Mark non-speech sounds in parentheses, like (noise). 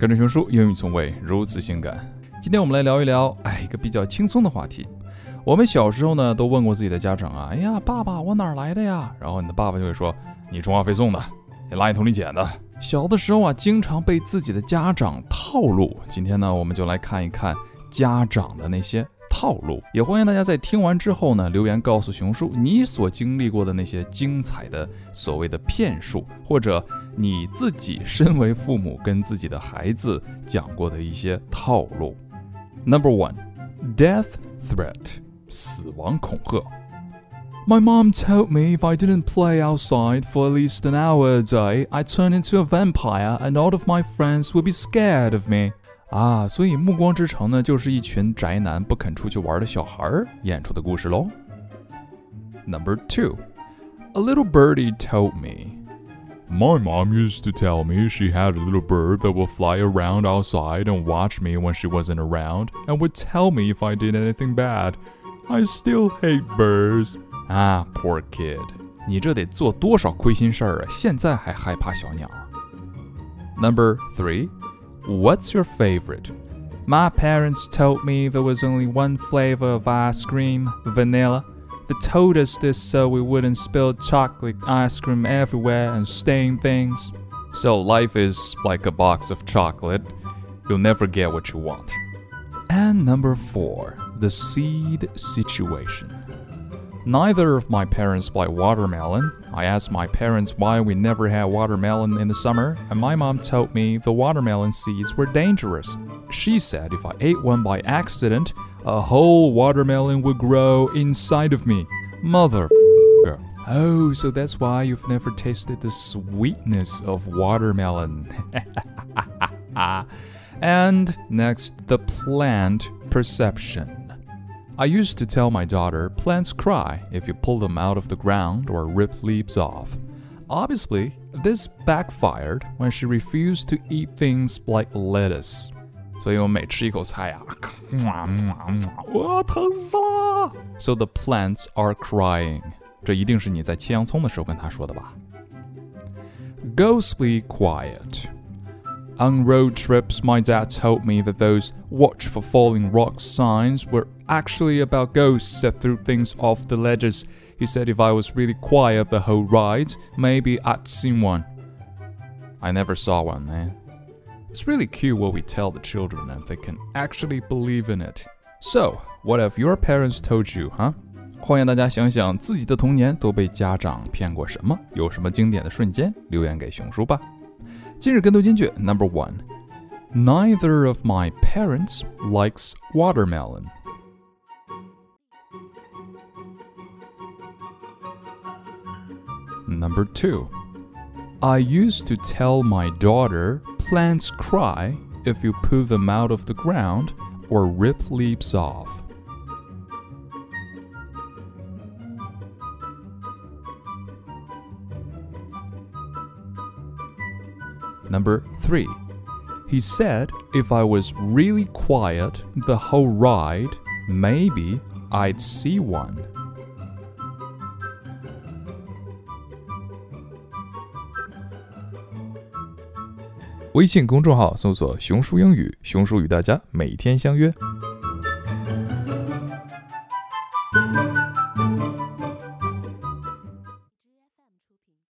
跟着熊叔，英语从未如此性感。今天我们来聊一聊，哎，一个比较轻松的话题。我们小时候呢，都问过自己的家长啊，哎呀，爸爸，我哪来的呀？然后你的爸爸就会说，你充话费送的，你垃圾桶里捡的。小的时候啊，经常被自己的家长套路。今天呢，我们就来看一看家长的那些套路。也欢迎大家在听完之后呢，留言告诉熊叔你所经历过的那些精彩的所谓的骗术，或者你自己身为父母跟自己的孩子讲过的一些套路。Number one, death threat，死亡恐吓。My mom told me if I didn't play outside for at least an hour a day, I'd turn into a vampire and all of my friends would be scared of me. 啊，所以《暮光之城》呢，就是一群宅男不肯出去玩的小孩儿演出的故事喽。Number two, a little birdie told me. My mom used to tell me she had a little bird that would fly around outside and watch me when she wasn't around and would tell me if I did anything bad. I still hate birds. 啊，poor kid，你这得做多少亏心事儿啊！现在还害怕小鸟。Number three, what's your favorite? My parents told me there was only one flavor of ice cream, vanilla. They told us this so we wouldn't spill chocolate ice cream everywhere and stain things. So life is like a box of chocolate. You'll never get what you want. And number four, the seed situation. Neither of my parents buy watermelon. I asked my parents why we never had watermelon in the summer, and my mom told me the watermelon seeds were dangerous. She said if I ate one by accident, a whole watermelon would grow inside of me. Mother. Oh, so that's why you've never tasted the sweetness of watermelon. (laughs) and next, the plant perception. I used to tell my daughter plants cry if you pull them out of the ground or rip leaves off. Obviously, this backfired when she refused to eat things like lettuce. 所以我每吃一口菜呀，我疼死了。So (laughs) the plants are crying. 这一定是你在切洋葱的时候跟他说的吧？Ghostly quiet. On road trips, my dad told me that those watch for falling rocks signs were actually about ghosts that threw things off the ledges. He said if I was really quiet the whole ride, maybe I'd seen one. I never saw one, man. It's really cute what we tell the children and they can actually believe in it. So, what have your parents told you, huh? 欢迎大家想想自己的童年都被家长骗过什么，有什么经典的瞬间，留言给熊叔吧。 今日跟读金句 Number one. Neither of my parents likes watermelon. Number two. I used to tell my daughter plants cry if you pull them out of the ground or rip leaves off. Number 3. He said if I was really quiet the whole ride, maybe I'd see one. 微信公众号搜索“熊叔英语”，熊叔与大家每天相约。